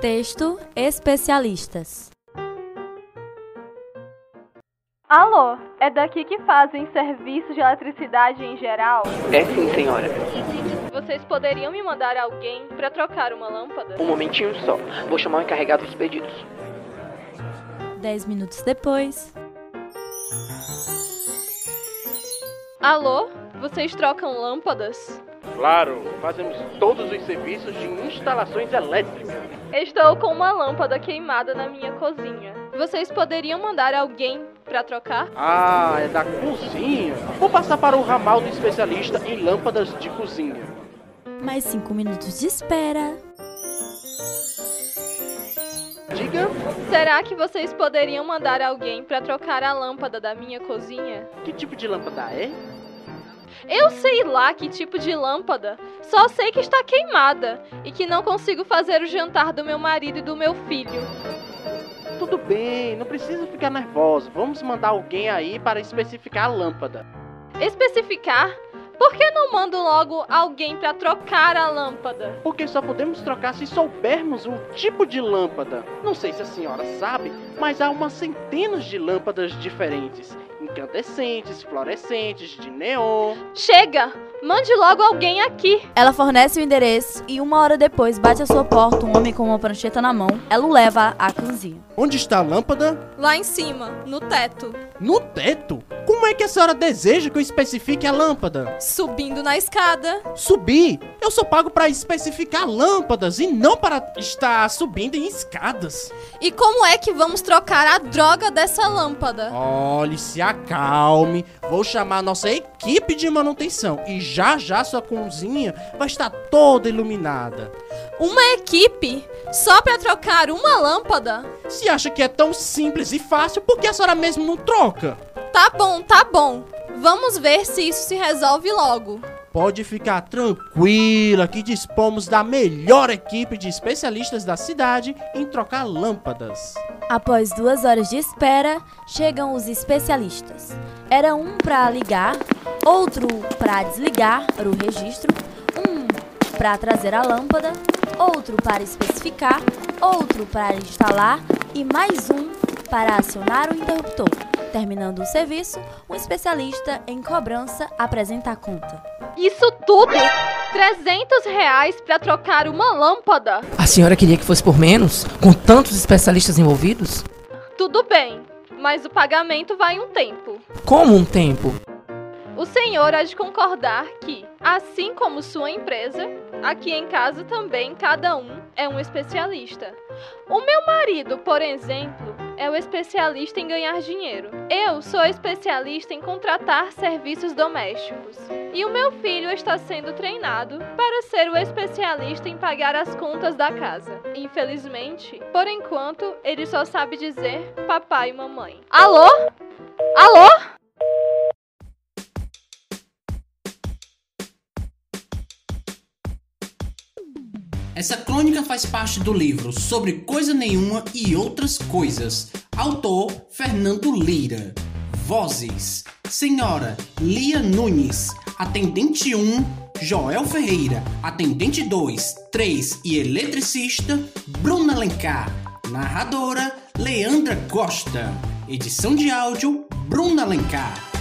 Texto Especialistas. Alô, é daqui que fazem serviço de eletricidade em geral? É sim, senhora. Vocês poderiam me mandar alguém para trocar uma lâmpada? Um momentinho só. Vou chamar o encarregado dos pedidos. Dez minutos depois. Alô, vocês trocam lâmpadas? Claro, fazemos todos os serviços de instalações elétricas. Estou com uma lâmpada queimada na minha cozinha. Vocês poderiam mandar alguém para trocar? Ah, é da cozinha. Vou passar para o ramal do especialista em lâmpadas de cozinha. Mais cinco minutos de espera. Diga, Será que vocês poderiam mandar alguém para trocar a lâmpada da minha cozinha? que tipo de lâmpada é? Eu sei lá que tipo de lâmpada. Só sei que está queimada e que não consigo fazer o jantar do meu marido e do meu filho. Tudo bem, não precisa ficar nervoso. Vamos mandar alguém aí para especificar a lâmpada. Especificar? Por que não mando logo alguém para trocar a lâmpada? Porque só podemos trocar se soubermos o tipo de lâmpada. Não sei se a senhora sabe, mas há umas centenas de lâmpadas diferentes. Incandescentes, fluorescentes, de neon. Chega! Mande logo alguém aqui. Ela fornece o endereço e uma hora depois bate à sua porta um homem com uma prancheta na mão. Ela o leva à cozinha. Onde está a lâmpada? Lá em cima, no teto. No teto? Como é que a senhora deseja que eu especifique a lâmpada? Subindo na escada. Subir? Eu sou pago para especificar lâmpadas e não para estar subindo em escadas. E como é que vamos trocar a droga dessa lâmpada? Olhe, se acalme. Vou chamar a nossa equipe de manutenção e já já sua cozinha vai estar toda iluminada. Uma equipe? Só para trocar uma lâmpada? Se acha que é tão simples e fácil, por que a senhora mesmo não troca? Tá bom, tá bom. Vamos ver se isso se resolve logo. Pode ficar tranquila que dispomos da melhor equipe de especialistas da cidade em trocar lâmpadas. Após duas horas de espera, chegam os especialistas. Era um para ligar, outro para desligar o registro, um para trazer a lâmpada, outro para especificar, outro para instalar e mais um para acionar o interruptor. Terminando o serviço, um especialista em cobrança apresenta a conta. Isso tudo? 300 reais para trocar uma lâmpada? A senhora queria que fosse por menos? Com tantos especialistas envolvidos? Tudo bem, mas o pagamento vai um tempo. Como um tempo? O senhor há de concordar que, assim como sua empresa, aqui em casa também cada um é um especialista. O meu marido, por exemplo, é o especialista em ganhar dinheiro. Eu sou especialista em contratar serviços domésticos. E o meu filho está sendo treinado para ser o especialista em pagar as contas da casa. Infelizmente, por enquanto, ele só sabe dizer papai e mamãe. Alô? Alô? Essa crônica faz parte do livro Sobre Coisa Nenhuma e Outras Coisas. Autor Fernando Lira. Vozes: Senhora Lia Nunes, Atendente 1, Joel Ferreira, Atendente 2, 3 e Eletricista, Bruna Alencar. Narradora Leandra Costa. Edição de áudio Bruna Alencar.